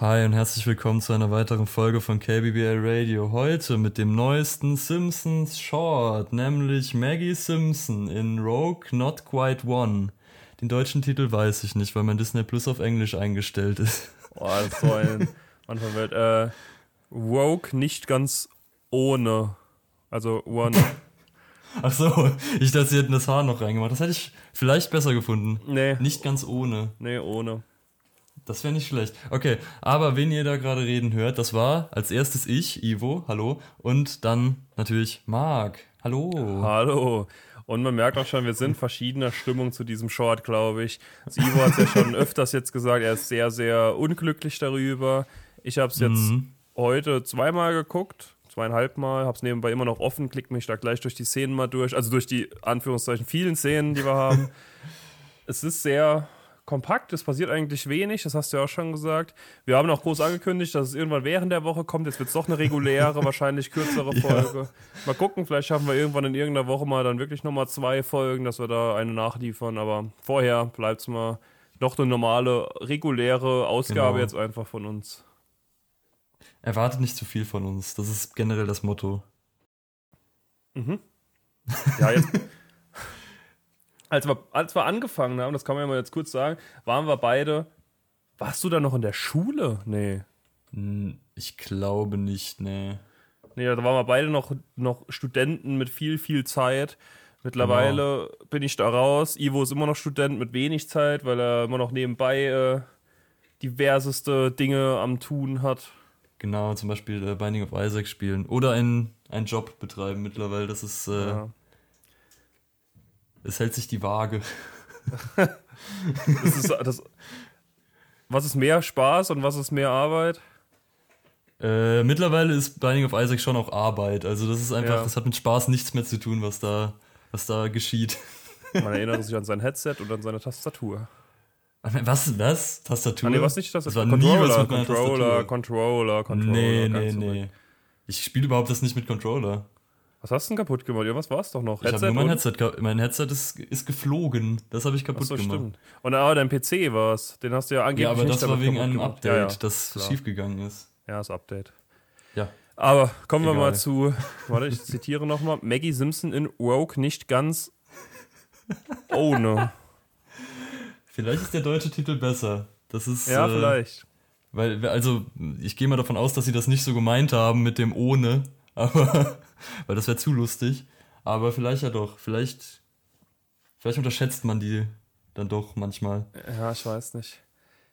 Hi und herzlich willkommen zu einer weiteren Folge von KBBL Radio. Heute mit dem neuesten Simpsons Short, nämlich Maggie Simpson in Rogue Not Quite One. Den deutschen Titel weiß ich nicht, weil mein Disney Plus auf Englisch eingestellt ist. Oh, das so ein Anfang Welt. Äh, Rogue nicht ganz ohne. Also One. Ach so, ich dachte, sie hätten das Haar noch reingemacht. Das hätte ich vielleicht besser gefunden. Nee. Nicht ganz ohne. Nee, ohne. Das wäre nicht schlecht. Okay, aber wen ihr da gerade reden hört, das war als erstes ich, Ivo, hallo, und dann natürlich Marc. Hallo. Hallo. Und man merkt auch schon, wir sind verschiedener Stimmung zu diesem Short, glaube ich. Also Ivo hat es ja schon öfters jetzt gesagt, er ist sehr, sehr unglücklich darüber. Ich habe es jetzt Mhm. heute zweimal geguckt, zweieinhalb Mal, habe es nebenbei immer noch offen, klick mich da gleich durch die Szenen mal durch, also durch die Anführungszeichen vielen Szenen, die wir haben. es ist sehr kompakt, es passiert eigentlich wenig, das hast du ja auch schon gesagt. Wir haben auch groß angekündigt, dass es irgendwann während der Woche kommt. Jetzt wird es doch eine reguläre, wahrscheinlich kürzere Folge. Mal gucken, vielleicht schaffen wir irgendwann in irgendeiner Woche mal dann wirklich nochmal zwei Folgen, dass wir da eine nachliefern. Aber vorher bleibt es mal noch eine normale, reguläre Ausgabe Genau. jetzt einfach von uns. Erwartet nicht zu viel von uns. Das ist generell das Motto. Mhm. Ja, jetzt. Als, wir, als wir angefangen haben, das kann man ja mal jetzt kurz sagen, waren wir beide. Warst du da noch in der Schule? Nee. Hm, Ich glaube nicht, nee. Nee, da waren wir beide noch, noch Studenten mit viel, viel Zeit. Mittlerweile bin ich da raus. Ivo ist immer noch Student mit wenig Zeit, weil er immer noch nebenbei äh, diverseste Dinge am Tun hat. Genau, zum Beispiel äh, Binding of Isaac spielen. Oder einen, einen Job betreiben mittlerweile. Das ist, äh, Ja. Es hält sich die Waage. Das ist, das, was ist mehr Spaß und was ist mehr Arbeit? Äh, mittlerweile ist Binding of Isaac schon auch Arbeit. Also das ist einfach, Ja. das hat mit Spaß nichts mehr zu tun, was da, was da geschieht. Man erinnert sich an sein Headset und an seine Tastatur. Was? Was? Tastatur? Ah, nee, was nicht Das Tastatur? war nie was Controller, mit Controller, Tastatur. Controller, Controller. Nee, nee, nee. Ich spiele überhaupt das nicht mit Controller. Was hast du denn kaputt gemacht? Irgendwas war es doch noch. Ich habe nur mein Headset, mein Headset ist, ist geflogen. Das habe ich kaputt Achso, gemacht. stimmt. Und aber dein PC war es. Den hast du ja angeblich Ja, aber nicht das war wegen einem gemacht. Update, Ja, ja. das klar. schiefgegangen ist. ja, das Update. Ja. Aber kommen wir Egal. mal zu, warte, ich zitiere nochmal, Maggie Simpson in Rogue nicht ganz ohne. Vielleicht ist der deutsche Titel besser. Das ist. Ja, äh, vielleicht. Weil, also, ich gehe mal davon aus, dass sie das nicht so gemeint haben mit dem ohne, aber, weil das wäre zu lustig. Aber vielleicht ja doch. Vielleicht, vielleicht unterschätzt man die dann doch manchmal. Ja, ich weiß nicht.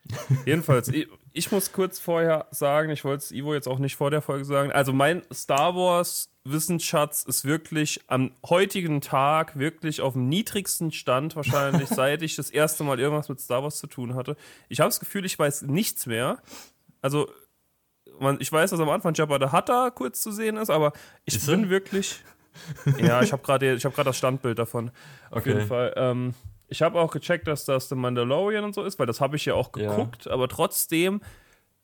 Jedenfalls, ich, ich muss kurz vorher sagen, ich wollte es Ivo jetzt auch nicht vor der Folge sagen. Also mein Star Wars Wissensschatz ist wirklich am heutigen Tag wirklich auf dem niedrigsten Stand wahrscheinlich, seit ich das erste Mal irgendwas mit Star Wars zu tun hatte. Ich habe das Gefühl, ich weiß nichts mehr. Also man, ich weiß, dass am Anfang Jabba the Hutt kurz zu sehen ist, aber ich Ist bin er? wirklich. Ja, ich habe gerade gerade das Standbild davon. Auf Okay. jeden Fall. Ähm, ich habe auch gecheckt, dass das The Mandalorian und so ist, weil das habe ich ja auch Ja. geguckt, aber trotzdem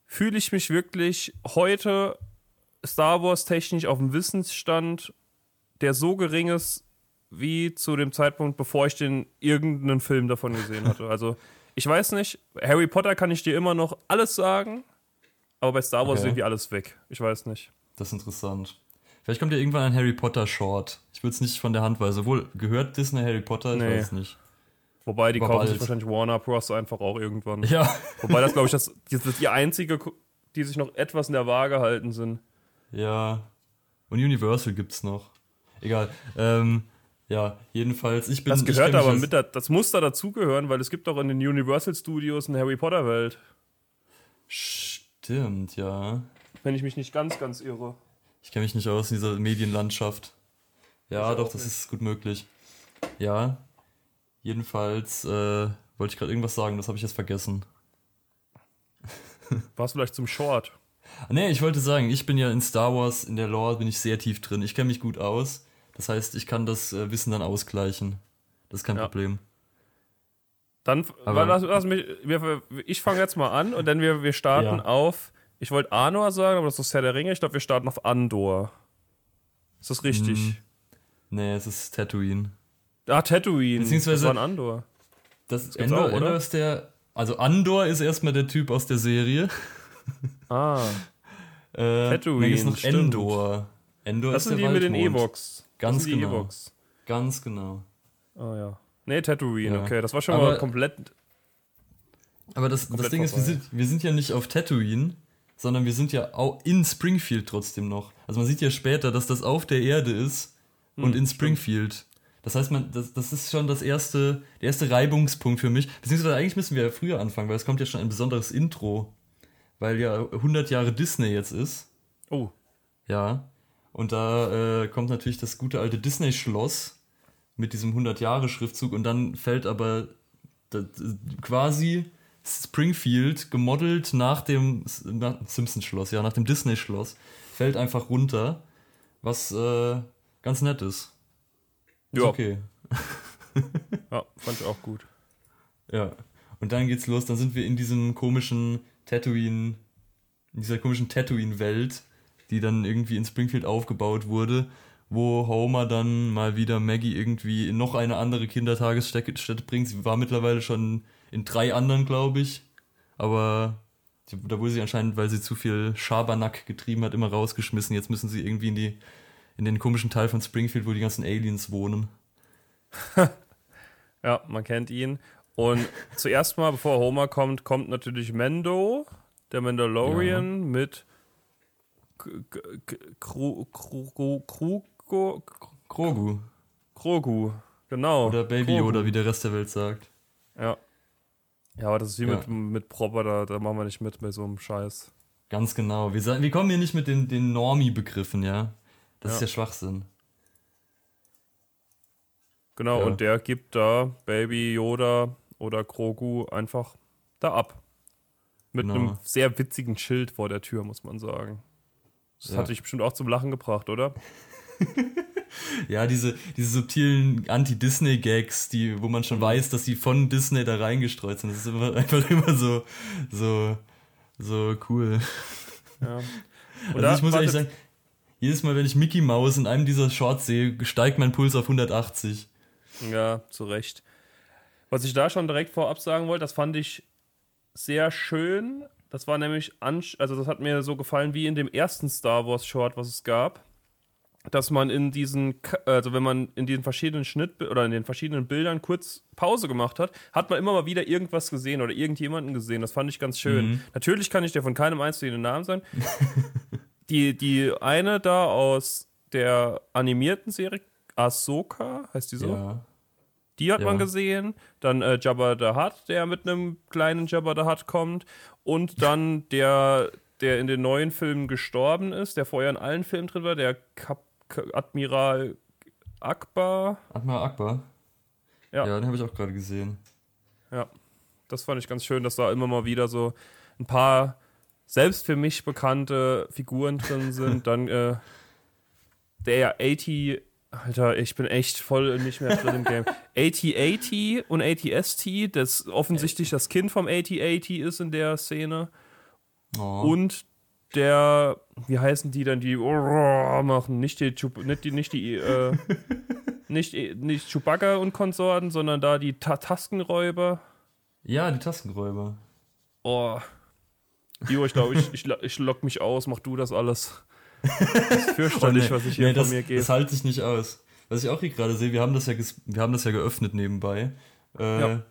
fühle ich mich wirklich heute Star Wars technisch auf dem Wissensstand, der so gering ist wie zu dem Zeitpunkt, bevor ich den irgendeinen Film davon gesehen hatte. Also ich weiß nicht, Harry Potter kann ich dir immer noch alles sagen, aber bei Star Wars ist Okay. irgendwie alles weg. Ich weiß nicht. Das ist interessant. Vielleicht kommt ja irgendwann ein Harry Potter Short. Ich würde es nicht von der Hand weisen. Wohl, gehört Disney Harry Potter? Ich Nee. weiß nicht. Wobei, die Aber kaufen sich wahrscheinlich Warner Bros. einfach auch irgendwann. Ja, Wobei das, glaube ich, das, das ist die einzige, die sich noch etwas in der Waage halten sind. ja. Und Universal gibt's noch. Egal. Ähm, ja, jedenfalls, ich bin. Das gehört aber mit, da, das muss da dazugehören, weil es gibt doch in den Universal Studios eine Harry Potter Welt. Stimmt, ja. Wenn ich mich nicht ganz, ganz irre. Ich kenne mich nicht aus in dieser Medienlandschaft. Ja, Ich doch, das nicht. ist gut möglich. Ja. Jedenfalls äh, wollte ich gerade irgendwas sagen, das habe ich jetzt vergessen. War es vielleicht zum Short? Nee, ich wollte sagen, ich bin ja in Star Wars, in der Lore bin ich sehr tief drin. Ich kenne mich gut aus. Das heißt, ich kann das äh, Wissen dann ausgleichen. Das ist kein Ja. Problem. Dann, Aber- lass, lass mich, wir, ich fange jetzt mal an und dann wir, wir starten Ja. auf, ich wollte Anor sagen, aber das ist Herr der Ringe. Ich glaube, wir starten auf Andor. Ist das richtig? Hm. Nee, es ist Tatooine. Ah, Tatooine. Beziehungsweise- das war ein Andor. Das gibt's Endor, auch, oder? Ist der. Also Andor ist erstmal der Typ aus der Serie. Ah. Äh, Tatooine, dann gibt's noch stimmt. Endor. Endor Das ist sind der die mit den Waldmond. Ewoks. Ganz das genau. Ewoks. Ganz genau. Ah ja. Nee, Tatooine, Ja. okay. Das war schon Aber- mal komplett. Aber das, das Komplett Ding ist, wir vorbei. sind, wir sind ja nicht auf Tatooine, sondern wir sind ja auch in Springfield trotzdem noch. Also man sieht ja später, dass das auf der Erde ist und Hm, in Springfield. Das heißt, man, das, das ist schon das erste, der erste Reibungspunkt für mich. Beziehungsweise eigentlich müssen wir ja früher anfangen, weil es kommt ja schon ein besonderes Intro. Weil ja 100 Jahre Disney jetzt ist. Oh. Ja. Und da äh, kommt natürlich das gute alte Disney-Schloss mit diesem 100-Jahre-Schriftzug und dann fällt aber quasi Springfield gemodelt nach dem Simpsons-Schloss, ja, nach dem Disney-Schloss, fällt einfach runter, was äh, ganz nett ist. Ist Ja. okay. Ja, fand ich auch gut. Ja. Und dann geht's los, dann sind wir in diesem komischen Tatooine, in dieser komischen Tatooine-Welt, die dann irgendwie in Springfield aufgebaut wurde, wo Homer dann mal wieder Maggie irgendwie in noch eine andere Kindertagesstätte Stätte bringt. Sie war mittlerweile schon in drei anderen, glaube ich. Aber da wurde sie anscheinend, weil sie zu viel Schabernack getrieben hat, immer rausgeschmissen. Jetzt müssen sie irgendwie in die in den komischen Teil von Springfield, wo die ganzen Aliens wohnen. Ja, man kennt ihn. Und zuerst mal, bevor Homer kommt, kommt natürlich Mendo, der Mandalorian, mit K- K- K- Kru- Krugo- Grogu. Krogu. Genau. Oder Baby Grogu. Yoda, wie der Rest der Welt sagt. Ja. Ja, aber das ist wie Ja. mit, mit Proper, da, da machen wir nicht mit bei so einem Scheiß. Ganz genau. Wir, wir kommen hier nicht mit den, den Normie-Begriffen, ja. Das Ja. ist ja Schwachsinn. Genau, Ja. und der gibt da Baby Yoda oder Krogu einfach da ab. Mit Genau. einem sehr witzigen Schild vor der Tür, muss man sagen. Das Ja. hat dich bestimmt auch zum Lachen gebracht, oder? Ja, diese, diese subtilen Anti-Disney-Gags, die, wo man schon weiß, dass die von Disney da reingestreut sind. Das ist immer, einfach immer so, so, so cool. Ja. Also ich muss ehrlich sagen, jedes Mal, wenn ich Mickey Mouse in einem dieser Shorts sehe, steigt mein Puls auf 180. Ja, zu Recht. Was ich da schon direkt vorab sagen wollte, das fand ich sehr schön. Das war nämlich, also das hat mir so gefallen wie in dem ersten Star Wars Short, was es gab. Dass man in diesen, also wenn man in den verschiedenen Schnitt oder in den verschiedenen Bildern kurz Pause gemacht hat, hat man immer mal wieder irgendwas gesehen oder irgendjemanden gesehen. Das fand ich ganz schön. Natürlich kann ich dir von keinem einzelnen Namen sagen. die, die eine da aus der animierten Serie, Ahsoka, heißt die so? Ja. Die hat Ja. man gesehen. Dann äh, Jabba the Hutt, der mit einem kleinen Jabba the Hutt kommt. Und dann der, der in den neuen Filmen gestorben ist, der vorher in allen Filmen drin war, der Kap Admiral Akbar. Admiral Akbar. Ja. Ja, den habe ich auch gerade gesehen. Ja, das fand ich ganz schön, dass da immer mal wieder so ein paar selbst für mich bekannte Figuren drin sind. Dann äh, der 80, Alter, ich bin echt voll nicht mehr drin im Game. 8080 und 80ST, das offensichtlich das Kind vom 8080 ist in der Szene. Oh. Und der, wie heißen die dann, die oh, machen, nicht die, nicht die, nicht die, äh, nicht, nicht Chewbacca und Konsorten, sondern da die Ta Taskenräuber. ja, die Tastenräuber. Oh. Jo, ich glaube, ich, ich, ich lock mich aus, mach du das alles. Das ist fürchterlich, was ich hier nee, von das, mir gebe. Das halte ich nicht aus. Was ich auch hier gerade sehe, wir haben das ja, wir haben das ja geöffnet nebenbei. Äh, Ja.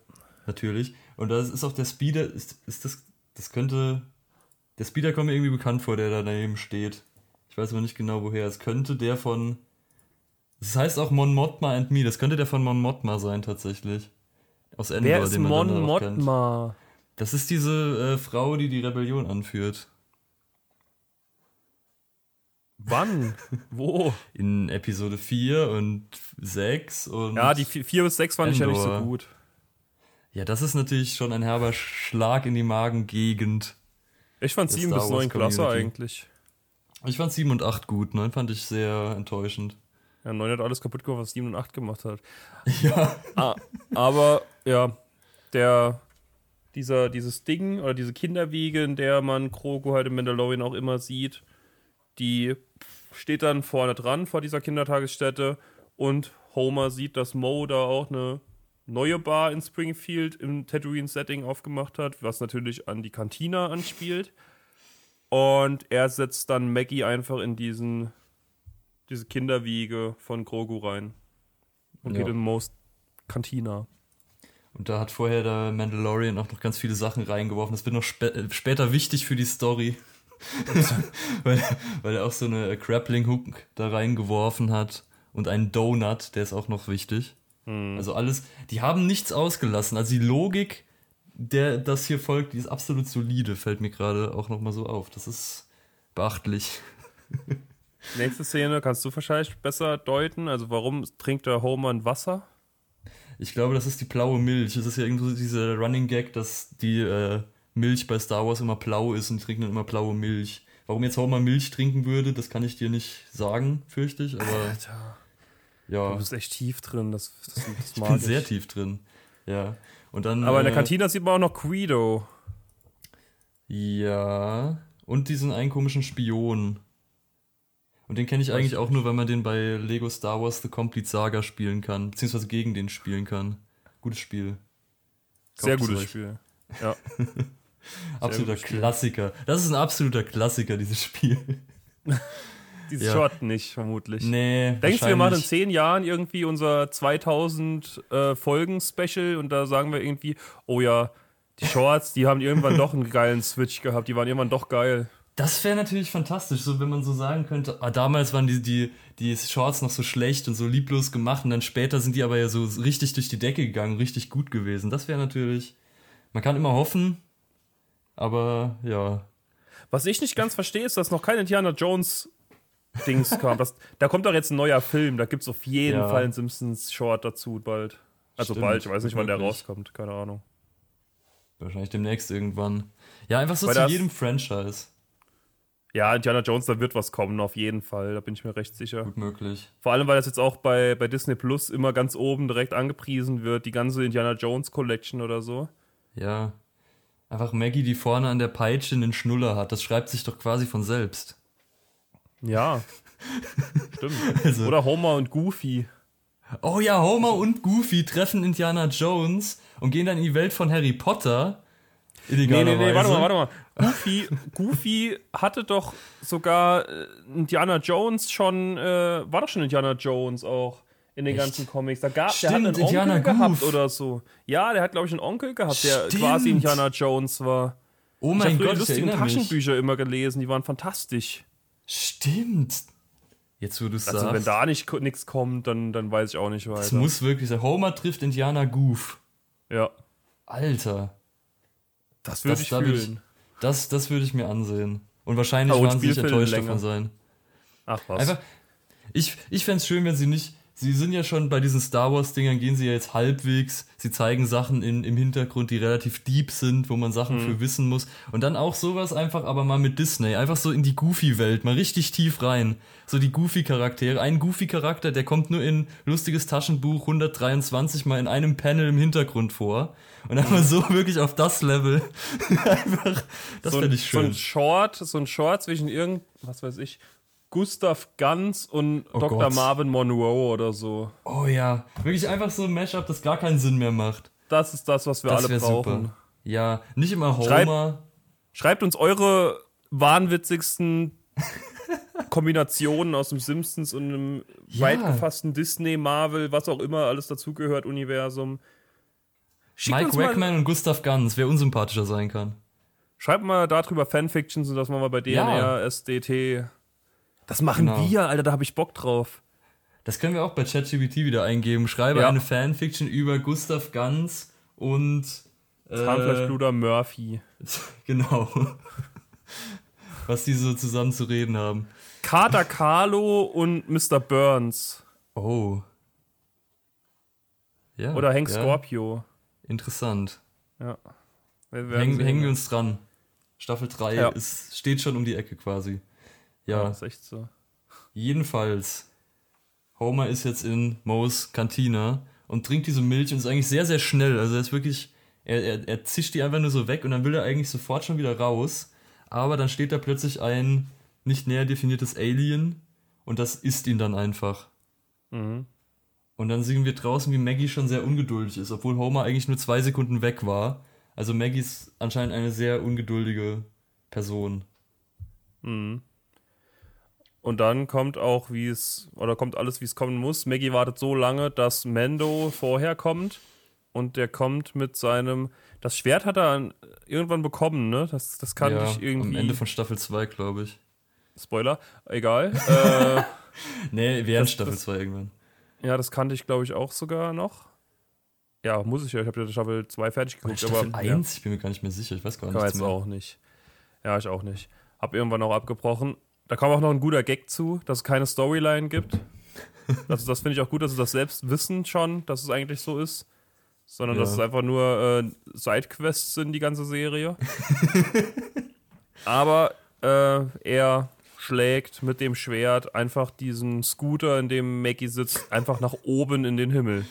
Natürlich. Und da ist auch der Speeder, ist, ist das, das könnte, der Speeder kommt mir irgendwie bekannt vor, der da daneben steht. Ich weiß aber nicht genau woher. Es könnte der von, das heißt auch Mon Mothma and Me, das könnte der von Mon Mothma sein tatsächlich. Aus Endor, Wer ist den man Mon. Mothma? Das ist diese äh, Frau, die die Rebellion anführt. Wann? Wo? In Episode 4 und 6 und. Ja, die 4 bis 6 fand ich ja nicht so Endor. gut. Ja, das ist natürlich schon ein herber Schlag in die Magengegend. Ich fand Der 7 Star bis Wars 9 klasse eigentlich. Ich fand 7 und 8 gut, 9 fand ich sehr enttäuschend. Ja, 9 hat alles kaputt gemacht, was 7 und 8 gemacht hat. Ja. Ah, aber ja, der dieser dieses Ding oder diese Kinderwiege, in der man Krogo halt im Mandalorian auch immer sieht, die steht dann vorne dran vor dieser Kindertagesstätte und Homer sieht, dass Mo da auch eine neue Bar in Springfield im Tatooine-Setting aufgemacht hat, was natürlich an die Kantina anspielt. Und er setzt dann Maggie einfach in diesen, diese Kinderwiege von Grogu rein. Und Ja. geht in Most Cantina. Und da hat vorher der Mandalorian auch noch ganz viele Sachen reingeworfen. Das wird noch spä äh, später wichtig für die Story. weil, weil er auch so eine Grappling Hook da reingeworfen hat. Und einen Donut, der ist auch noch wichtig. Also alles, die haben nichts ausgelassen. Also die Logik, der das hier folgt, die ist absolut solide, fällt mir gerade auch nochmal so auf. Das ist beachtlich. Nächste Szene kannst du wahrscheinlich besser deuten. Also warum trinkt der Homer ein Wasser? Ich glaube, das ist die blaue Milch. Es ist ja irgendwo dieser Running Gag, dass die äh, Milch bei Star Wars immer blau ist und die trinken dann immer blaue Milch. Warum jetzt Homer Milch trinken würde, das kann ich dir nicht sagen, fürchte ich, aber Alter, ja, du bist echt tief drin. Das, das, das ich mag bin sehr tief drin. Ja. Und dann Aber in der äh, Kantina sieht man auch noch Guido. Ja, und diesen einen komischen Spion. Und den kenne ich eigentlich auch nur, weil man den bei Lego Star Wars The Complete Saga spielen kann, beziehungsweise gegen den spielen kann. Gutes Spiel. Sehr Kauft es gutes euch. Spiel. Ja. Absoluter Spiel. Klassiker. Das ist ein absoluter Klassiker, dieses Spiel. Dieses Ja. Shot nicht, vermutlich. Nee, Denkst du, wir machen in zehn Jahren irgendwie unser 2000 äh, Folgen-Special und da sagen wir irgendwie, oh ja, die Shorts, die haben irgendwann doch einen geilen Switch gehabt, die waren irgendwann doch geil. Das wäre natürlich fantastisch, so wenn man so sagen könnte, ah, damals waren die, die, die Shorts noch so schlecht und so lieblos gemacht und dann später sind die aber ja so richtig durch die Decke gegangen, richtig gut gewesen. Das wäre natürlich, man kann immer hoffen, aber ja. Was ich nicht ganz verstehe, ist, dass noch kein Indiana Jones Dings kam. Das, da kommt doch jetzt ein neuer Film, da gibt es auf jeden Ja. Fall einen Simpsons Short dazu bald. Also Stimmt, bald, ich weiß nicht, wann der wirklich. rauskommt, keine Ahnung. Wahrscheinlich demnächst irgendwann. Ja, einfach so Weil zu jedem Franchise. Ja, Indiana Jones, da wird was kommen, auf jeden Fall, da bin ich mir recht sicher. Gut möglich. Vor allem, weil das jetzt auch bei, bei Disney Plus immer ganz oben direkt angepriesen wird, die ganze Indiana Jones Collection oder so. Ja. Einfach Maggie, die vorne an der Peitsche einen Schnuller hat. Das schreibt sich doch quasi von selbst. Ja. Stimmt. Also- Oder Homer und Goofy. Oh ja, Homer und Goofy treffen Indiana Jones und gehen dann in die Welt von Harry Potter. Nee, nee, nee, warte mal, warte mal. Goofy, Goofy hatte doch sogar äh, Indiana Jones schon, äh, war doch schon Indiana Jones auch in den Echt? ganzen Comics. Da gab Stimmt, der hat einen Onkel Indiana gehabt Goof. oder so. Ja, der hat, glaube ich, einen Onkel gehabt, der Stimmt. quasi Indiana Jones war. Oh Ich mein habe früher Gott, ich lustigen erinnere mich. Taschenbücher immer gelesen, die waren fantastisch. Stimmt. Jetzt, wo du es Also, sagst. wenn da nicht nichts kommt, dann, dann weiß ich auch nicht weiter. muss wirklich sein. Homer trifft Indiana Goof. ja, Alter. das würde Das- ich da würd ich-. Das, das würde ich mir ansehen. Und wahrscheinlich Oh, und waren sie nicht enttäuscht länger. davon sein. Ach was. Einfach, ich, ich fände es schön, wenn sie nicht. Sie sind ja schon bei diesen Star Wars-Dingern, gehen sie ja jetzt halbwegs. Sie zeigen Sachen in, im Hintergrund, die relativ deep sind, wo man Sachen Mhm. für wissen muss. Und dann auch sowas einfach, aber mal mit Disney. Einfach so in die Goofy-Welt, mal richtig tief rein. So die Goofy-Charaktere. Ein Goofy-Charakter, der kommt nur in lustiges Taschenbuch 123 mal in einem Panel im Hintergrund vor. Und einfach so wirklich auf das Level. einfach, das so, fände ein, ich so ein schön. Short, so ein Short zwischen irgend, was weiß ich, Gustav Ganz und Oh Dr. Gott. Marvin Monroe oder so. Oh ja, wirklich einfach so ein Mashup, das gar keinen Sinn mehr macht. Das ist das, was wir Das alle brauchen. super. Ja, nicht immer Homer. Schreibt uns eure wahnwitzigsten Kombinationen aus dem Simpsons und einem Ja. weit gefassten Disney, Marvel, was auch immer alles dazugehört, Universum. Schickt Mike mal, Wackman und Gustav Ganz, wer unsympathischer sein kann. schreibt mal darüber Fanfictions und das machen wir bei DNR, Ja. SDT. Das machen Genau. wir, Alter, da habe ich Bock drauf. Das können wir auch bei ChatGPT wieder eingeben. Schreibe Ja. eine Fanfiction über Gustav Ganz und äh, Murphy. genau. Was die so zusammen zu reden haben. Carter Carlo und Mr. Burns. Oh. Ja, Oder Hank ja, Scorpio. Interessant. Ja. Wir werden Hängen, wir uns dran. Staffel 3 Ja. ist, steht schon um die Ecke quasi. Ja, Ja, ist echt so. jedenfalls. Homer ist jetzt in Moes Kantine und trinkt diese Milch und ist eigentlich sehr, sehr schnell. Also er ist wirklich, er, er, er zischt die einfach nur so weg und dann will er eigentlich sofort schon wieder raus. Aber dann steht da plötzlich ein nicht näher definiertes Alien und das isst ihn dann einfach. Mhm. Und dann sehen wir draußen, wie Maggie schon sehr ungeduldig ist, obwohl Homer eigentlich nur zwei Sekunden weg war. Also Maggie ist anscheinend eine sehr ungeduldige Person. Mhm. Und dann kommt auch, wie es, oder kommt alles, wie es kommen muss. Maggie wartet so lange, dass Mando vorher kommt. Und der kommt mit seinem. Das Schwert hat er irgendwann bekommen, ne? Das, das kann ja, ich irgendwie. Am Ende von Staffel 2, glaube ich. Spoiler, egal. äh, nee, während Staffel 2 irgendwann. Ja, das kannte ich, glaube ich, auch sogar noch. Ja, muss ich ja. Ich habe ja Staffel 2 fertig geguckt. Staffel aber, 1? Ja. Ich bin mir gar nicht mehr sicher. Ich weiß gar nicht. Ich weiß auch nicht. Ja, ich auch nicht. Hab irgendwann auch abgebrochen. Da kam auch noch ein guter Gag zu, dass es keine Storyline gibt. also das finde ich auch gut, dass sie das selbst wissen schon, dass es eigentlich so ist. Sondern ja. dass es einfach nur äh, Sidequests sind, die ganze Serie. Aber äh, er schlägt mit dem Schwert einfach diesen Scooter, in dem Maggie sitzt, einfach nach oben in den Himmel.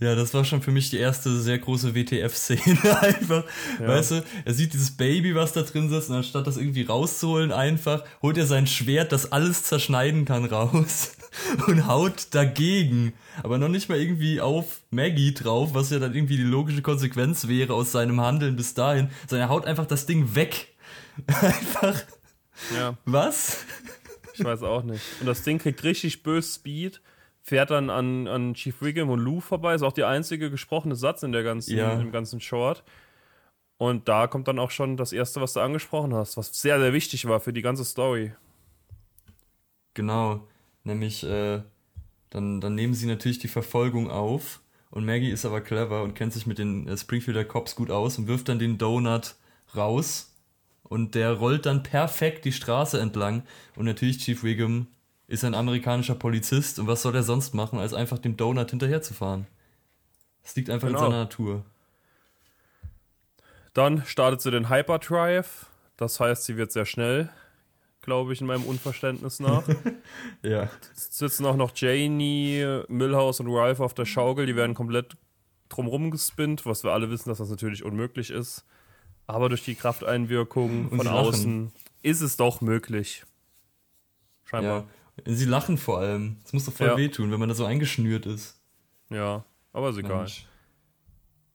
Ja, das war schon für mich die erste sehr große WTF-Szene einfach. Ja. Weißt du, er sieht dieses Baby, was da drin sitzt, und anstatt das irgendwie rauszuholen, einfach holt er sein Schwert, das alles zerschneiden kann, raus und haut dagegen. Aber noch nicht mal irgendwie auf Maggie drauf, was ja dann irgendwie die logische Konsequenz wäre aus seinem Handeln bis dahin, sondern er haut einfach das Ding weg. Einfach. Ja. Was? Ich weiß auch nicht. Und das Ding kriegt richtig böse Speed fährt dann an, an Chief Wiggum und Lou vorbei. Ist auch der einzige gesprochene Satz in der ganzen, ja. im ganzen Short. Und da kommt dann auch schon das erste, was du angesprochen hast, was sehr, sehr wichtig war für die ganze Story. Genau. Nämlich, äh, dann, dann nehmen sie natürlich die Verfolgung auf. Und Maggie ist aber clever und kennt sich mit den äh, Springfielder Cops gut aus und wirft dann den Donut raus. Und der rollt dann perfekt die Straße entlang. Und natürlich Chief Wiggum ist ein amerikanischer Polizist und was soll er sonst machen, als einfach dem Donut hinterherzufahren? Das liegt einfach genau. in seiner Natur. Dann startet sie den Hyperdrive. Das heißt, sie wird sehr schnell, glaube ich, in meinem Unverständnis nach. ja. Jetzt sitzen auch noch Janie, Millhouse und Ralph auf der Schaukel. Die werden komplett drumrum gespinnt, was wir alle wissen, dass das natürlich unmöglich ist. Aber durch die Krafteinwirkung von außen ist es doch möglich. Scheinbar. Ja. Sie lachen vor allem. Das muss doch voll ja. wehtun, wenn man da so eingeschnürt ist. Ja, aber ist egal.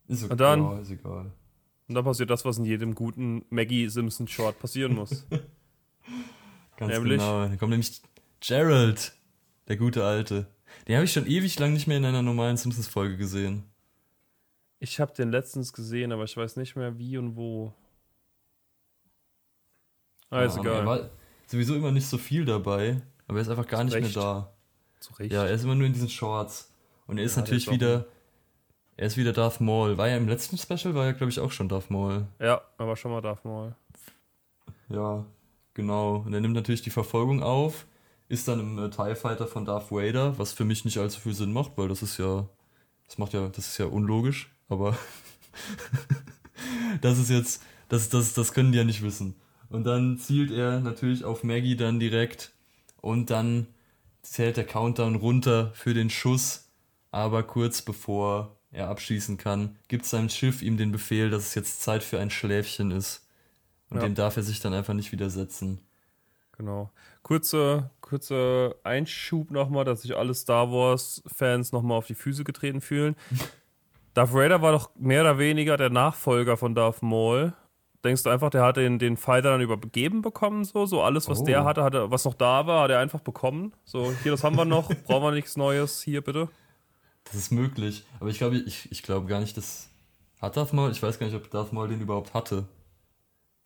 Ist okay, und dann, oh, ist egal. Und dann passiert das, was in jedem guten Maggie Simpson Short passieren muss. Ganz nämlich, genau. Da kommt nämlich Gerald, der gute Alte. Den habe ich schon ewig lang nicht mehr in einer normalen Simpsons-Folge gesehen. Ich habe den letztens gesehen, aber ich weiß nicht mehr wie und wo. Ah, ist ja, egal. Sowieso immer nicht so viel dabei. Aber er ist einfach gar Zu nicht Recht. mehr da. Zu Recht. Ja, er ist immer nur in diesen Shorts. Und er ist ja, natürlich ist wieder. Er ist wieder Darth Maul. War er im letzten Special? War er, glaube ich, auch schon Darth Maul. Ja, er war schon mal Darth Maul. Ja, genau. Und er nimmt natürlich die Verfolgung auf. Ist dann im äh, TIE Fighter von Darth Vader, was für mich nicht allzu viel Sinn macht, weil das ist ja. Das macht ja. Das ist ja unlogisch, aber. das ist jetzt. Das, das, das können die ja nicht wissen. Und dann zielt er natürlich auf Maggie dann direkt und dann zählt der Countdown runter für den Schuss, aber kurz bevor er abschießen kann, gibt sein Schiff ihm den Befehl, dass es jetzt Zeit für ein Schläfchen ist. Und ja. dem darf er sich dann einfach nicht widersetzen. Genau. Kurzer kurze Einschub nochmal, dass sich alle Star Wars-Fans nochmal auf die Füße getreten fühlen. Darth Vader war doch mehr oder weniger der Nachfolger von Darth Maul. Denkst du einfach, der hat den, den Fighter dann übergeben bekommen, so? So alles, was oh. der hatte, hatte, was noch da war, hat er einfach bekommen. So, hier, das haben wir noch, brauchen wir nichts Neues, hier bitte. Das ist möglich. Aber ich glaube, ich, ich glaube gar nicht, dass. Hat Darth Maul? Ich weiß gar nicht, ob Darth Maul den überhaupt hatte.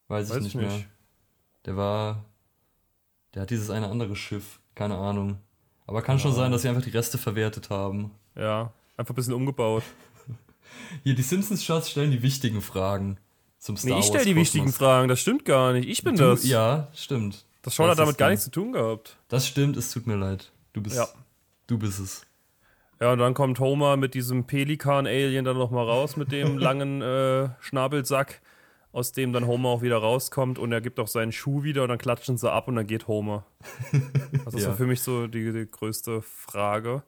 Weiß, weiß ich nicht, nicht mehr. Der war. Der hat dieses eine andere Schiff. Keine Ahnung. Aber kann schon sein, dass sie einfach die Reste verwertet haben. Ja, einfach ein bisschen umgebaut. Hier, die Simpsons-Shots stellen die wichtigen Fragen zum Star nee, ich stelle die wichtigen Fragen, das stimmt gar nicht. Ich bin du, das. Ja, stimmt. Das Sean hat damit gar nichts zu tun gehabt. Das stimmt, es tut mir leid. Du bist, ja. du bist es. Ja, und dann kommt Homer mit diesem Pelikan-Alien dann nochmal raus, mit dem langen äh, Schnabelsack, aus dem dann Homer auch wieder rauskommt und er gibt auch seinen Schuh wieder und dann klatschen sie ab und dann geht Homer. Das ist ja. für mich so die, die größte Frage.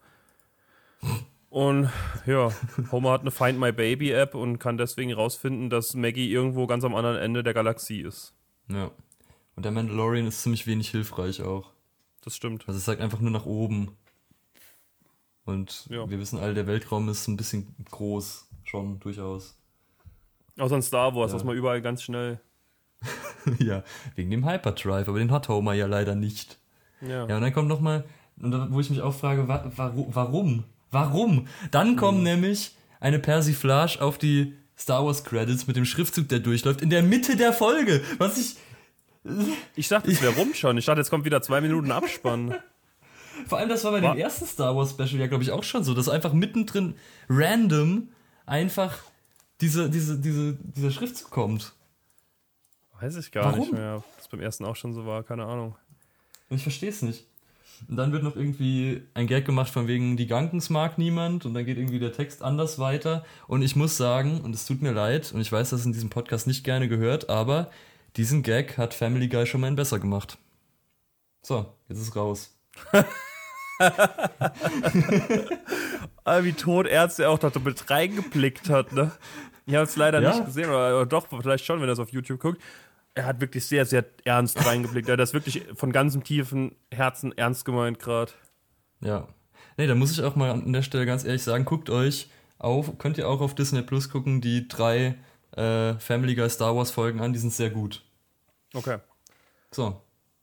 Und ja, Homer hat eine Find My Baby App und kann deswegen rausfinden, dass Maggie irgendwo ganz am anderen Ende der Galaxie ist. Ja. Und der Mandalorian ist ziemlich wenig hilfreich auch. Das stimmt. Also es sagt einfach nur nach oben. Und ja. wir wissen alle, der Weltraum ist ein bisschen groß, schon durchaus. Außer in Star Wars, ja. das mal überall ganz schnell. ja, wegen dem Hyperdrive, aber den hat Homer ja leider nicht. Ja. Ja, und dann kommt nochmal, wo ich mich auch frage, wa warum? Warum? Warum? Dann kommt nämlich eine Persiflage auf die Star Wars Credits mit dem Schriftzug, der durchläuft, in der Mitte der Folge. Was ich. Ich dachte, es wäre rum schon. Ich dachte, jetzt kommt wieder zwei Minuten Abspann. Vor allem, das war bei Wa- dem ersten Star Wars Special ja, glaube ich, auch schon so, dass einfach mittendrin random einfach diese, diese, diese, dieser Schriftzug kommt. Weiß ich gar Warum? nicht mehr, ob das beim ersten auch schon so war. Keine Ahnung. Ich verstehe es nicht. Und dann wird noch irgendwie ein Gag gemacht von wegen, die Gankens mag niemand und dann geht irgendwie der Text anders weiter. Und ich muss sagen, und es tut mir leid, und ich weiß, dass es in diesem Podcast nicht gerne gehört, aber diesen Gag hat Family Guy schon mal ein besser gemacht. So, jetzt ist raus. Ah, wie tot Ärzte auch da mit reingeblickt hat, ne? Ich habe es leider Ja. nicht gesehen, oder, oder doch, vielleicht schon, wenn er es auf YouTube guckt. Er hat wirklich sehr, sehr ernst reingeblickt. Er hat das wirklich von ganzem tiefen Herzen ernst gemeint gerade. Ja. Nee, da muss ich auch mal an der Stelle ganz ehrlich sagen, guckt euch auf, könnt ihr auch auf Disney Plus gucken, die drei äh, Family Guy Star Wars Folgen an, die sind sehr gut. Okay. So.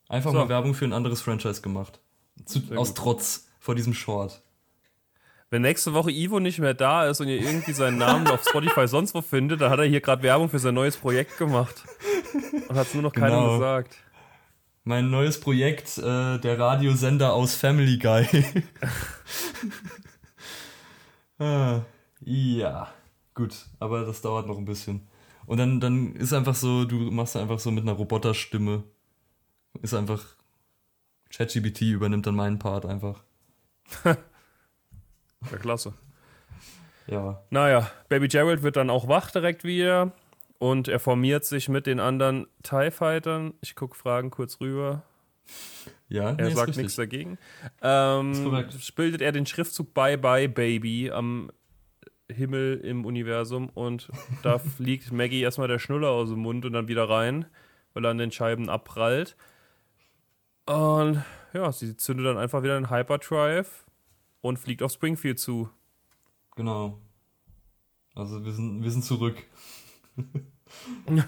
Einfach So. mal Werbung für ein anderes Franchise gemacht. Zu, aus gut. Trotz vor diesem Short. Wenn nächste Woche Ivo nicht mehr da ist und ihr irgendwie seinen Namen auf Spotify sonst wo findet, dann hat er hier gerade Werbung für sein neues Projekt gemacht. Und hat es nur noch Genau. gesagt. Mein neues Projekt, äh, der Radiosender aus Family Guy. ah, ja, gut, aber das dauert noch ein bisschen. Und dann, dann ist einfach so, du machst einfach so mit einer Roboterstimme. Ist einfach, ChatGPT übernimmt dann meinen Part einfach. Ja, klasse. Ja, Naja, Baby Gerald wird dann auch wach direkt wieder und er formiert sich mit den anderen TIE Fightern. Ich gucke Fragen kurz rüber. ja, Er nee, sagt nichts dagegen. Ähm, korrekt. bildet er den Schriftzug Bye Bye Baby am Himmel im Universum und da fliegt Maggie erstmal der Schnuller aus dem Mund und dann wieder rein, weil er an den Scheiben abprallt. Und ja, sie zündet dann einfach wieder einen Hyperdrive und fliegt auf Springfield zu. Genau. Also wir sind, wir sind zurück.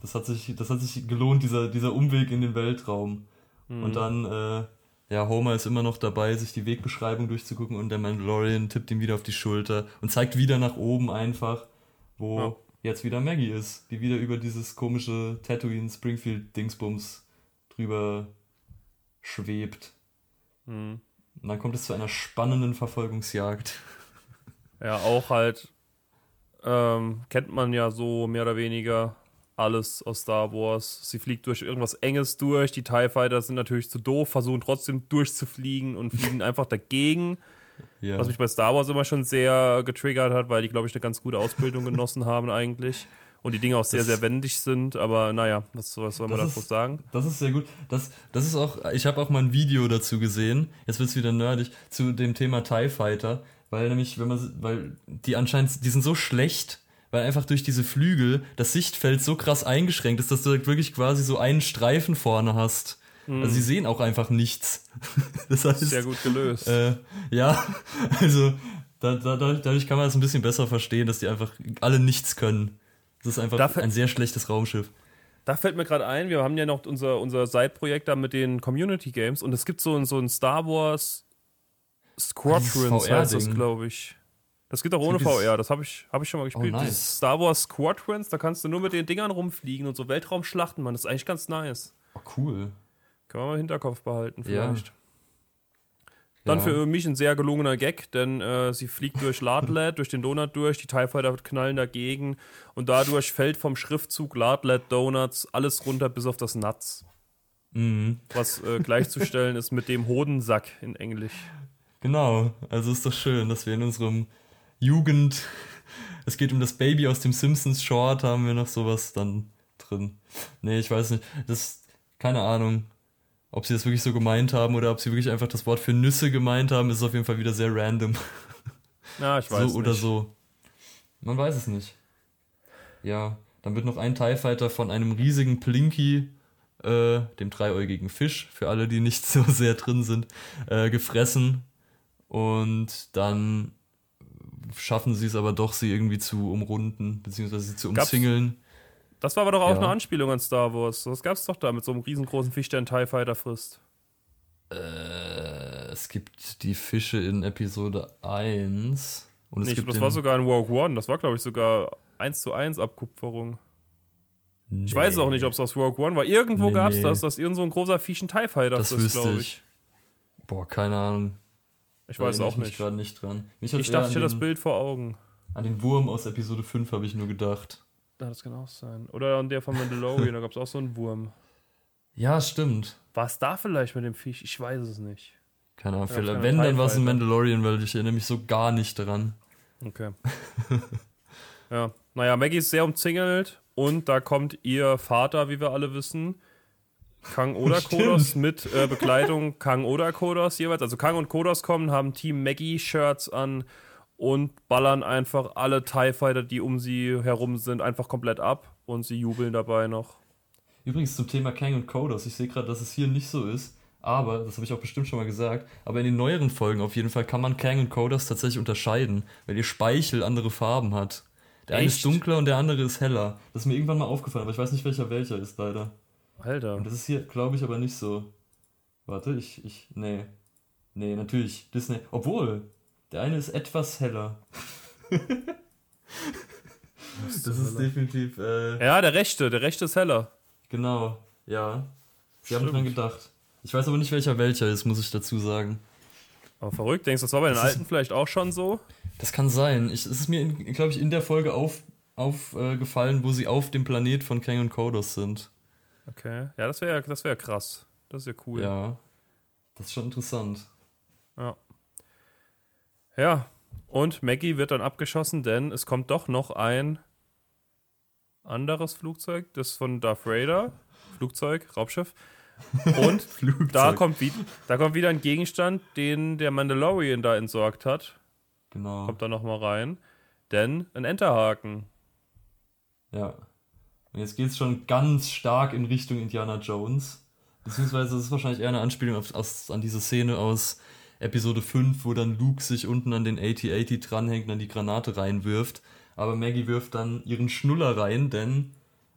Das hat sich, das hat sich gelohnt, dieser, dieser Umweg in den Weltraum. Und dann, äh, ja, Homer ist immer noch dabei, sich die Wegbeschreibung durchzugucken und der Mandalorian tippt ihm wieder auf die Schulter und zeigt wieder nach oben einfach, wo Ja. jetzt wieder Maggie ist, die wieder über dieses komische Tatooine Springfield Dingsbums drüber schwebt. Mhm. Und dann kommt es zu einer spannenden Verfolgungsjagd. Ja, auch halt, ähm, kennt man ja so mehr oder weniger alles aus Star Wars. Sie fliegt durch irgendwas Enges durch. Die TIE Fighter sind natürlich zu doof, versuchen trotzdem durchzufliegen und fliegen einfach dagegen. Ja. Was mich bei Star Wars immer schon sehr getriggert hat, weil die, glaube ich, eine ganz gute Ausbildung genossen haben eigentlich. Und die Dinge auch sehr, Das- sehr wendig sind. Aber naja, was, was soll man ist- sagen? Das ist sehr gut. Das, das ist auch, ich habe auch mal ein Video dazu gesehen, jetzt wird's wieder nerdig, zu dem Thema TIE Fighter, weil nämlich, wenn man, weil die anscheinend, die sind so schlecht, weil einfach durch diese Flügel das Sichtfeld so krass eingeschränkt ist, dass du wirklich quasi so einen Streifen vorne hast. Also sie sehen auch einfach nichts. Das heißt, Sehr gut gelöst. äh, ja, also da, da, dadurch, dadurch kann man es ein bisschen besser verstehen, dass die einfach alle nichts können. Das ist einfach Dafür- ein sehr schlechtes Raumschiff. Da fällt mir gerade ein, wir haben ja noch unser, unser Side-Projekt da mit den Community Games und es gibt so, so ein Star Wars Squadrons, heißt das, glaube ich. Das geht auch ohne VR, das habe ich, hab ich schon mal gespielt. nice. Dieses Star Wars Squadrons, da kannst du nur mit den Dingern rumfliegen und so Weltraumschlachten, man. Das ist eigentlich ganz nice. Oh, cool. Können wir mal im Hinterkopf behalten, Ja. vielleicht. Dann Ja. für mich ein sehr gelungener Gag, denn äh, sie fliegt durch Lardlet, durch den Donut durch, die TIE Fighter knallen dagegen und dadurch fällt vom Schriftzug Lardlet Donuts alles runter bis auf das Nuts. Mhm. Was äh, gleichzustellen ist mit dem Hodensack in Englisch. Genau, also ist doch schön, dass wir in unserem Jugend, es geht um das Baby aus dem Simpsons Short, haben wir noch sowas dann drin. Nee, ich weiß nicht, das, keine Ahnung, ob sie das wirklich so gemeint haben oder ob sie wirklich einfach das Wort für Nüsse gemeint haben, ist auf jeden Fall wieder sehr random. Ja, ich weiß so oder nicht. so. Man weiß es nicht. Ja, dann wird noch ein TIE Fighter von einem riesigen Plinky, äh, dem dreiäugigen Fisch, für alle, die nicht so sehr drin sind, äh, gefressen. Und dann schaffen sie es aber doch, sie irgendwie zu umrunden, beziehungsweise sie zu Gab's- umzingeln. Das war aber doch auch Ja. eine Anspielung an Star Wars. Das gab's doch da mit so einem riesengroßen Fisch, der einen TIE Fighter frisst. Äh, es gibt die Fische in Episode 1. Und es Nicht, gibt das war sogar in Rogue One. Das war, glaube ich, sogar 1 zu 1 Abkupferung. Ich weiß auch nicht, ob es aus Rogue One war. Irgendwo Nee, gab's nee. das, dass irgend so ein großer Fisch einen TIE Fighter Das frisst, wüsste glaube ich. ich. Boah, keine Ahnung. Ich weiß auch nicht. gerade nicht dran. Ich dachte, ich hätte das Bild vor Augen. An den Wurm aus Episode 5 habe ich nur gedacht. Ja, das kann auch sein. Oder an der von Mandalorian, da gab es auch so einen Wurm. Ja, stimmt. War es da vielleicht mit dem Fisch? Ich weiß es nicht. Keine Ahnung. Ja, vielleicht- keine wenn, dann war es Fighter. Mandalorian, weil ich erinnere mich so gar nicht daran. Okay. ja, naja, Maggie ist sehr umzingelt und da kommt ihr Vater, wie wir alle wissen, Kang oder Kodos mit äh, Bekleidung Kang oder Kodos jeweils. Also Kang und Kodos kommen, haben Team Maggie-Shirts an und ballern einfach alle TIE Fighter, die um sie herum sind, einfach komplett ab und sie jubeln dabei noch. Übrigens zum Thema Kang und Kodos. Ich sehe gerade, dass es hier nicht so ist. Aber, das habe ich auch bestimmt schon mal gesagt, aber in den neueren Folgen auf jeden Fall kann man Kang und Kodos tatsächlich unterscheiden, weil ihr Speichel andere Farben hat. Der eine ist Echt? dunkler und der andere ist heller. Das ist mir irgendwann mal aufgefallen, aber ich weiß nicht, welcher welcher ist leider. Alter. Und das ist hier, glaube ich, aber nicht so. Warte, ich, ich, nee. Nee, natürlich, Disney. Obwohl, der eine ist etwas heller. das ist definitiv, äh, Ja, der rechte, der rechte ist heller. genau, ja. Sie haben Stimmt. dran gedacht. Ich weiß aber nicht, welcher welcher ist, muss ich dazu sagen. Aber verrückt, denkst du, das war bei den Das ist- alten vielleicht auch schon so? Das kann sein. Ich, es ist mir, glaube ich, in der Folge aufgefallen, auf, äh, gefallen, wo sie auf dem Planet von Kang und Kodos sind. Okay. Ja, das wäre das wär krass. Das ist ja cool. Ja. Das ist schon interessant. Ja. Ja. Und Maggie wird dann abgeschossen, denn es kommt doch noch ein anderes Flugzeug, das von Darth Vader. Flugzeug, Raubschiff. Und da kommt, wie, da kommt wieder ein Gegenstand, den der Mandalorian da entsorgt hat. Genau. Kommt da nochmal rein. Denn ein Enterhaken. Ja. Und jetzt geht es schon ganz stark in Richtung Indiana Jones. Beziehungsweise es ist wahrscheinlich eher eine Anspielung auf, aus, an diese Szene aus Episode 5, wo dann Luke sich unten an den AT-80 dranhängt und dann die Granate reinwirft. Aber Maggie wirft dann ihren Schnuller rein, denn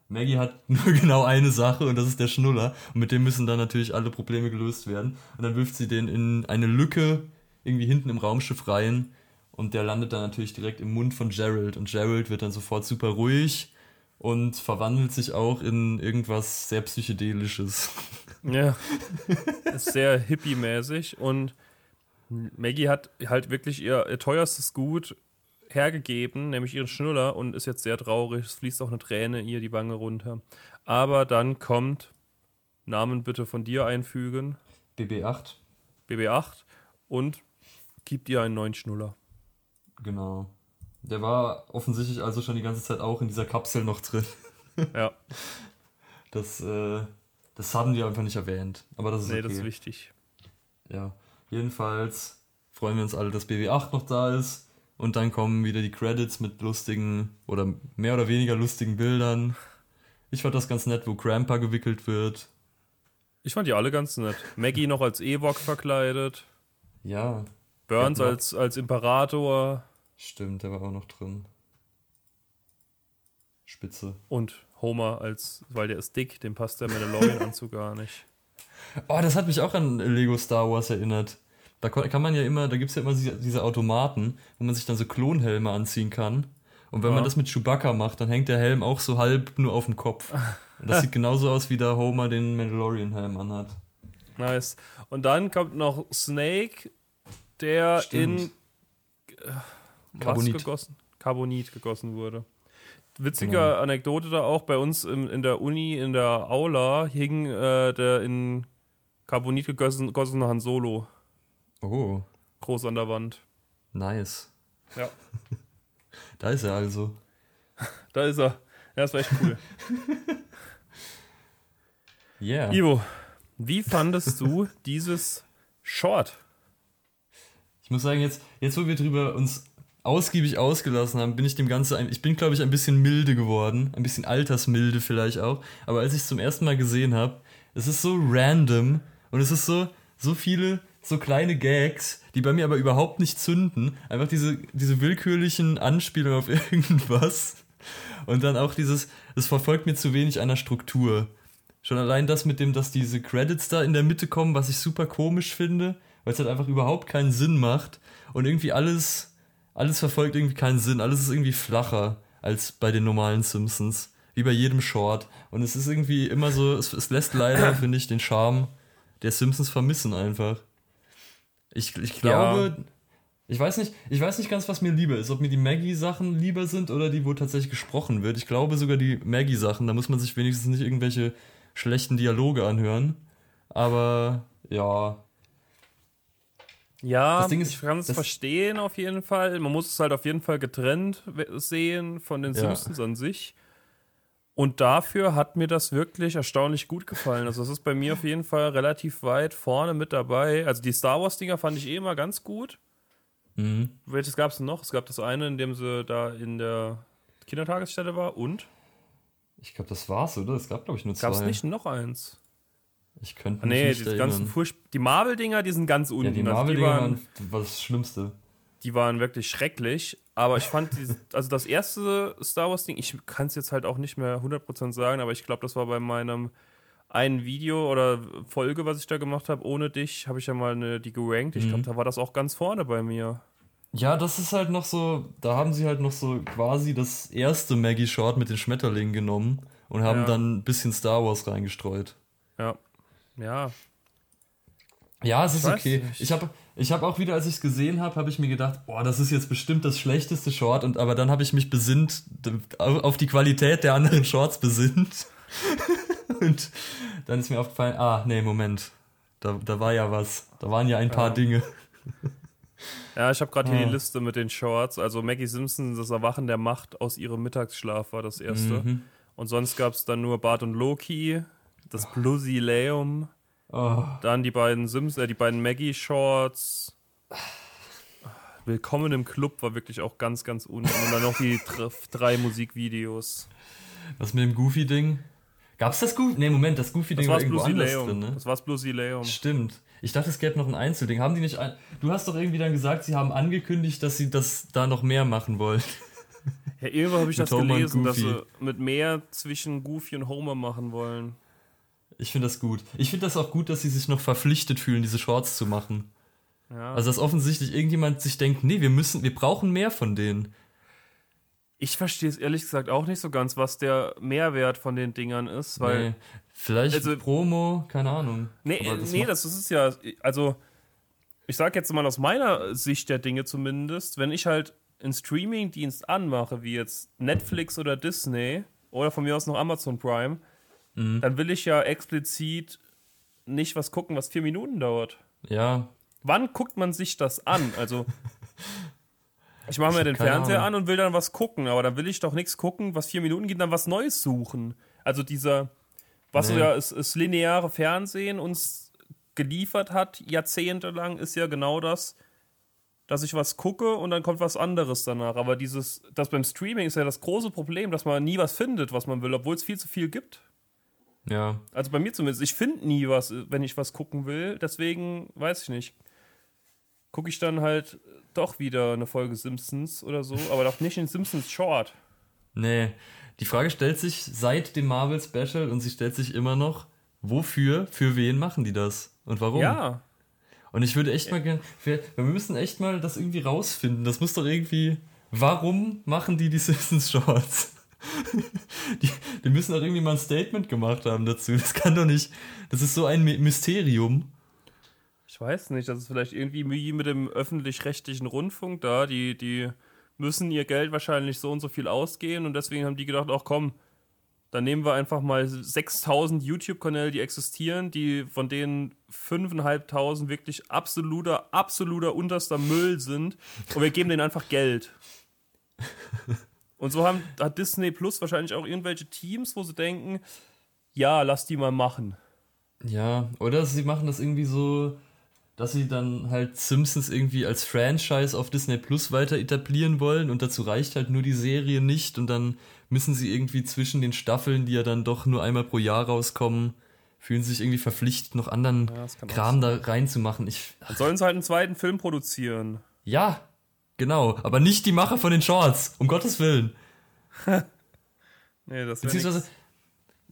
Maggie hat nur genau eine Sache und das ist der Schnuller. Und mit dem müssen dann natürlich alle Probleme gelöst werden. Und dann wirft sie den in eine Lücke irgendwie hinten im Raumschiff rein. Und der landet dann natürlich direkt im Mund von Gerald. Und Gerald wird dann sofort super ruhig und verwandelt sich auch in irgendwas sehr Psychedelisches. Ja. ist sehr hippie-mäßig und Maggie hat halt wirklich ihr, ihr teuerstes Gut hergegeben, nämlich ihren Schnuller und ist jetzt sehr traurig. Es fließt auch eine Träne ihr die Wange runter. Aber dann kommt, Namen bitte von dir einfügen, BB8, BB8 und gibt ihr einen neuen Schnuller. genau. Der war offensichtlich also schon die ganze Zeit auch in dieser Kapsel noch drin. Ja, Das, äh, das haben die einfach nicht erwähnt. Aber das ist nee, okay. das ist wichtig. Ja, jedenfalls freuen wir uns alle, dass BB8 noch da ist. Und dann kommen wieder die Credits mit lustigen oder mehr oder weniger lustigen Bildern. Ich fand das ganz nett, wo Grandpa gewickelt wird. Ich fand die alle ganz nett. Maggie noch als Ewok verkleidet, Ja, Burns als, als Imperator stimmt, der war auch noch drin. Spitze. und Homer als, weil der ist dick, dem passt der Mandalorian-Anzug gar nicht. Oh, das hat mich auch an Lego Star Wars erinnert. Da kann man ja immer, da gibt es ja immer diese- diese Automaten, wo man sich dann so Klonhelme anziehen kann. Und wenn Ja. man das mit Chewbacca macht, dann hängt der Helm auch so halb nur auf dem Kopf. Und das sieht genauso aus, wie der Homer den Mandalorian-Helm anhat. Nice. Und dann kommt noch Snake, der Stimmt. in äh, was Carbonit. gegossen? Carbonit gegossen wurde. Witzige Genau. Anekdote da auch bei uns im, in der Uni, in der Aula, hing äh, der in Carbonit gegossen, gegossene Han Solo Oh, groß an der Wand. nice. Ja. Da ist er also. Da ist er. Ja, das war echt cool. Yeah. Ivo, wie fandest du dieses Short? Ich muss sagen, jetzt, jetzt wo wir drüber uns ausgiebig ausgelassen haben, bin ich dem Ganzen, ein, ich bin glaube ich ein bisschen milde geworden, ein bisschen altersmilde vielleicht auch, aber als ich es zum ersten Mal gesehen habe, es ist so random und es ist so, so viele, so kleine Gags, die bei mir aber überhaupt nicht zünden, einfach diese, diese willkürlichen Anspielungen auf irgendwas. Und dann auch dieses, es verfolgt mir zu wenig einer Struktur. Schon allein das mit dem, dass diese Credits da in der Mitte kommen, was ich super komisch finde, weil es halt einfach überhaupt keinen Sinn macht. Und irgendwie alles, alles verfolgt irgendwie keinen Sinn. Alles ist irgendwie flacher als bei den normalen Simpsons. Wie bei jedem Short. Und es ist irgendwie immer so, es, es lässt leider, finde ich, den Charme der Simpsons vermissen einfach. Ich, ich glaube, ja. ich weiß nicht, ich weiß nicht ganz, was mir lieber ist, ob mir die Maggie-Sachen lieber sind oder die, wo tatsächlich gesprochen wird. Ich glaube sogar die Maggie-Sachen, da muss man sich wenigstens nicht irgendwelche schlechten Dialoge anhören. Aber ja. Ja, ist, ich kann es verstehen auf jeden Fall. Man muss es halt auf jeden Fall getrennt sehen von den Simpsons ja. an sich. Und dafür hat mir das wirklich erstaunlich gut gefallen. Also, es ist bei mir auf jeden Fall relativ weit vorne mit dabei. Also, die Star Wars-Dinger fand ich eh immer ganz gut. Mhm. Welches gab es noch? Es gab das eine, in dem sie da in der Kindertagesstätte war und? Ich glaube, das war's, oder? Es gab, glaube ich, nur zwei. Gab es nicht noch eins? Ich könnte ah, mich nee, nicht die ganzen Furcht Die Marvel-Dinger, die sind ganz unten. Ja, die Marvel-Dinger also waren, das Schlimmste. Die waren wirklich schrecklich. Aber ich fand, die, also das erste Star Wars-Ding, ich kann es jetzt halt auch nicht mehr 100% sagen, aber ich glaube, das war bei meinem einen Video oder Folge, was ich da gemacht habe, ohne dich, habe ich ja mal eine, die gerankt. Ich glaube, mhm. da war das auch ganz vorne bei mir. Ja, das ist halt noch so, da haben sie halt noch so quasi das erste Maggie Short mit den Schmetterlingen genommen und haben ja. dann ein bisschen Star Wars reingestreut. Ja. Ja. Ja, es ist okay. Ich habe ich habe auch wieder, als ich es gesehen habe, habe ich mir gedacht, boah, das ist jetzt bestimmt das schlechteste Short. Und aber dann habe ich mich besinnt, auf die Qualität der anderen Shorts besinnt. und dann ist mir aufgefallen, ah, nee, Moment. Da, da war ja was. Da waren ja ein paar ja. Dinge. Ja, ich habe gerade hier ah. die Liste mit den Shorts. Also Maggie Simpson, das Erwachen der Macht aus ihrem Mittagsschlaf war das erste. Mhm. Und sonst gab es dann nur Bart und Loki, das Blusileum, Oh. Dann die beiden Sims, äh, die beiden Maggie-Shorts. Willkommen im Club war wirklich auch ganz, ganz unten. Und dann noch die drei Musikvideos. Was mit dem Goofy-Ding? Gab's das Goofy? Nee, Moment, das Goofy-Ding war irgendwo anders drin, ne? Das war's Bluesileum. Stimmt. Ich dachte, es gäbe noch ein Einzelding. Haben die nicht ein... Du hast doch irgendwie dann gesagt, sie haben angekündigt, dass sie das da noch mehr machen wollen. Ja, irgendwo habe ich das gelesen, dass sie mit mehr zwischen Goofy und Homer machen wollen. Ich finde das gut. Ich finde das auch gut, dass sie sich noch verpflichtet fühlen, diese Shorts zu machen. Ja. Also, dass offensichtlich irgendjemand sich denkt, nee, wir müssen, wir brauchen mehr von denen. Ich verstehe es ehrlich gesagt auch nicht so ganz, was der Mehrwert von den Dingern ist, weil. Nee, vielleicht also, Promo, keine Ahnung. Nee, das, nee das ist es ja. Also, ich sag jetzt mal aus meiner Sicht der Dinge zumindest, wenn ich halt einen Streaming-Dienst anmache, wie jetzt Netflix oder Disney oder von mir aus noch Amazon Prime, mhm. dann will ich ja explizit nicht was gucken, was vier Minuten dauert. Ja. Wann guckt man sich das an? Also, ich mache mir den Fernseher Ahnung. an und will dann was gucken, aber dann will ich doch nichts gucken, was vier Minuten geht, dann was Neues suchen. Also dieser, was nee. ja das, das lineare Fernsehen uns geliefert hat, jahrzehntelang, ist ja genau das, dass ich was gucke und dann kommt was anderes danach. Aber dieses, das beim Streaming ist ja das große Problem, dass man nie was findet, was man will, obwohl es viel zu viel gibt. Ja. Also bei mir zumindest. Ich finde nie was, wenn ich was gucken will. Deswegen weiß ich nicht. Gucke ich dann halt doch wieder eine Folge Simpsons oder so, aber doch nicht in Simpsons Short. Nee. Die Frage stellt sich seit dem Marvel Special und sie stellt sich immer noch, wofür, für wen machen die das und warum? Ja. Und ich würde echt mal gerne, wir müssen echt mal das irgendwie rausfinden. Das muss doch irgendwie, warum machen die die Simpsons Shorts? Die, die müssen doch irgendwie mal ein Statement gemacht haben dazu. Das kann doch nicht. Das ist so ein Mysterium. Ich weiß nicht, das ist vielleicht irgendwie wie mit dem öffentlich-rechtlichen Rundfunk da. Die, die müssen ihr Geld wahrscheinlich so und so viel ausgehen und deswegen haben die gedacht, ach komm, dann nehmen wir einfach mal 6000 YouTube-Kanäle, die existieren, die von denen 5.500 wirklich absoluter, absoluter unterster Müll sind und wir geben denen einfach Geld. Und so haben, hat Disney Plus wahrscheinlich auch irgendwelche Teams, wo sie denken, ja, lass die mal machen. Ja, oder sie machen das irgendwie so, dass sie dann halt Simpsons irgendwie als Franchise auf Disney Plus weiter etablieren wollen und dazu reicht halt nur die Serie nicht und dann müssen sie irgendwie zwischen den Staffeln, die ja dann doch nur einmal pro Jahr rauskommen, fühlen sich irgendwie verpflichtet, noch anderen ja, Kram da reinzumachen. Ich, dann sollen sie halt einen zweiten Film produzieren. Ja, Genau, aber nicht die Macher von den Shorts, um Gottes Willen. nee, das Beziehungsweise,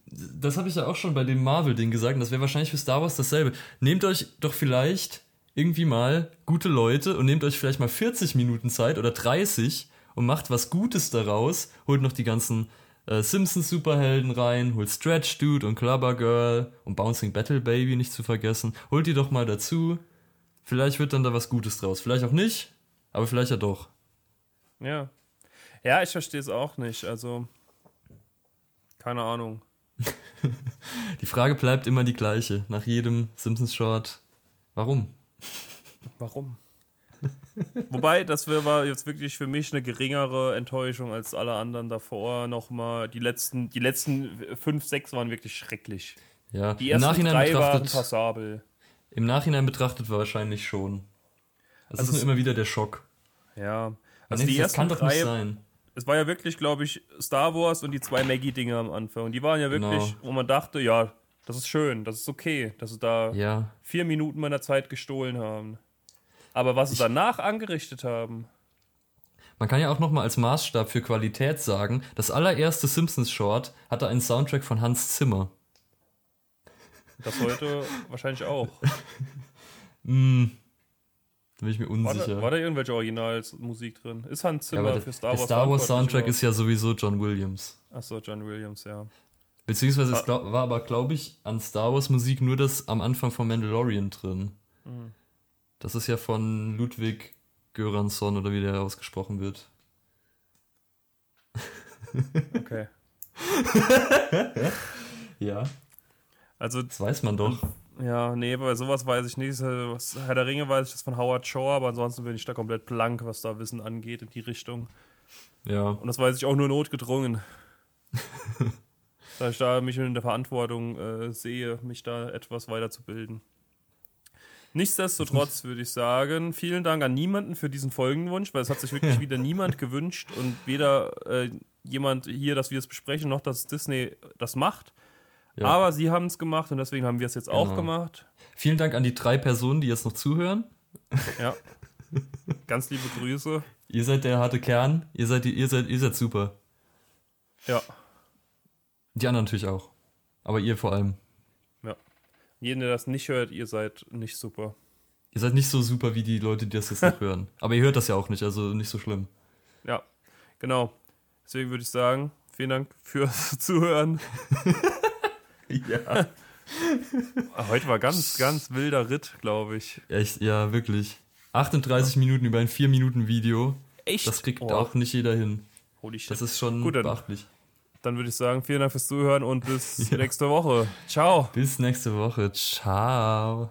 nix. das habe ich ja auch schon bei dem Marvel-Ding gesagt, und das wäre wahrscheinlich für Star Wars dasselbe. Nehmt euch doch vielleicht irgendwie mal gute Leute und nehmt euch vielleicht mal 40 Minuten Zeit oder 30 und macht was Gutes daraus. Holt noch die ganzen äh, Simpsons-Superhelden rein, holt Stretch Dude und Clubber Girl und Bouncing Battle Baby nicht zu vergessen. Holt die doch mal dazu. Vielleicht wird dann da was Gutes draus. Vielleicht auch nicht, aber vielleicht ja doch. Ja. Ja, ich verstehe es auch nicht. Also, keine Ahnung. Die Frage bleibt immer die gleiche. Nach jedem Simpsons-Short. Warum? Warum? Wobei, das war jetzt wirklich für mich eine geringere Enttäuschung als alle anderen davor. Nochmal, die letzten, die letzten fünf, sechs waren wirklich schrecklich. Ja, Die im ersten Nachhinein drei waren betrachtet, passabel. im Nachhinein betrachtet wahrscheinlich schon. Es Also ist nur immer wieder der Schock. Ja. Also die ersten kann doch nicht drei, sein. es war ja wirklich, glaube ich, Star Wars und die zwei Maggie-Dinger am Anfang. Die waren ja wirklich, Genau. wo man dachte, ja, das ist schön, das ist okay, dass sie da Ja, vier Minuten meiner Zeit gestohlen haben. Aber was sie danach angerichtet haben, man kann ja auch nochmal als Maßstab für Qualität sagen, das allererste Simpsons-Short hatte einen Soundtrack von Hans Zimmer. das heute wahrscheinlich auch. Hm, da bin ich mir War unsicher. da, war da irgendwelche Originalmusik drin? Ist Hans ja, Zimmer der, für Star der Wars? Star Wars Soundtrack ist ja sowieso John Williams. Achso, John Williams, ja. Beziehungsweise es Ah. glaub, war aber, glaube ich, an Star Wars Musik nur das am Anfang von Mandalorian drin. Mhm. Das ist ja von Ludwig Göransson oder wie der ausgesprochen wird. Okay. Ja. Also, Das weiß man doch. Ja, nee, bei sowas weiß ich nicht. Was- Herr der Ringe weiß ich das von Howard Shaw, aber ansonsten bin ich da komplett blank, was da Wissen angeht in die Richtung. Ja. Und das weiß ich auch nur notgedrungen. da ich da mich in der Verantwortung äh, sehe, mich da etwas weiterzubilden. Nichtsdestotrotz würde ich sagen, vielen Dank an niemanden für diesen Folgenwunsch, weil es hat sich wirklich wieder niemand gewünscht und weder äh, jemand hier, dass wir es besprechen, noch dass Disney das macht. Ja. Aber sie haben es gemacht und deswegen haben wir es jetzt auch Genau. gemacht. Vielen Dank an die drei Personen, die jetzt noch zuhören. Ja. Ganz liebe Grüße. Ihr seid der harte Kern. Ihr seid, die, ihr seid, ihr seid super. Ja. Die anderen natürlich auch. Aber ihr vor allem. Jeden, der das nicht hört, ihr seid nicht super. Ihr seid nicht so super wie die Leute, die das jetzt noch hören. Aber ihr hört das ja auch nicht, also nicht so schlimm. Ja, genau. Deswegen würde ich sagen, vielen Dank fürs Zuhören. Ja. Heute war ganz, ganz wilder Ritt, glaube ich. Echt, ja, wirklich. 38 Minuten über ein Oh. 4-Minuten-Video. Echt? Das kriegt Oh, auch nicht jeder hin. Holy shit. Das ist schon Gut, dann- beachtlich. Dann würde ich sagen, vielen Dank fürs Zuhören und bis Ja. nächste Woche. Ciao. Bis nächste Woche. Ciao.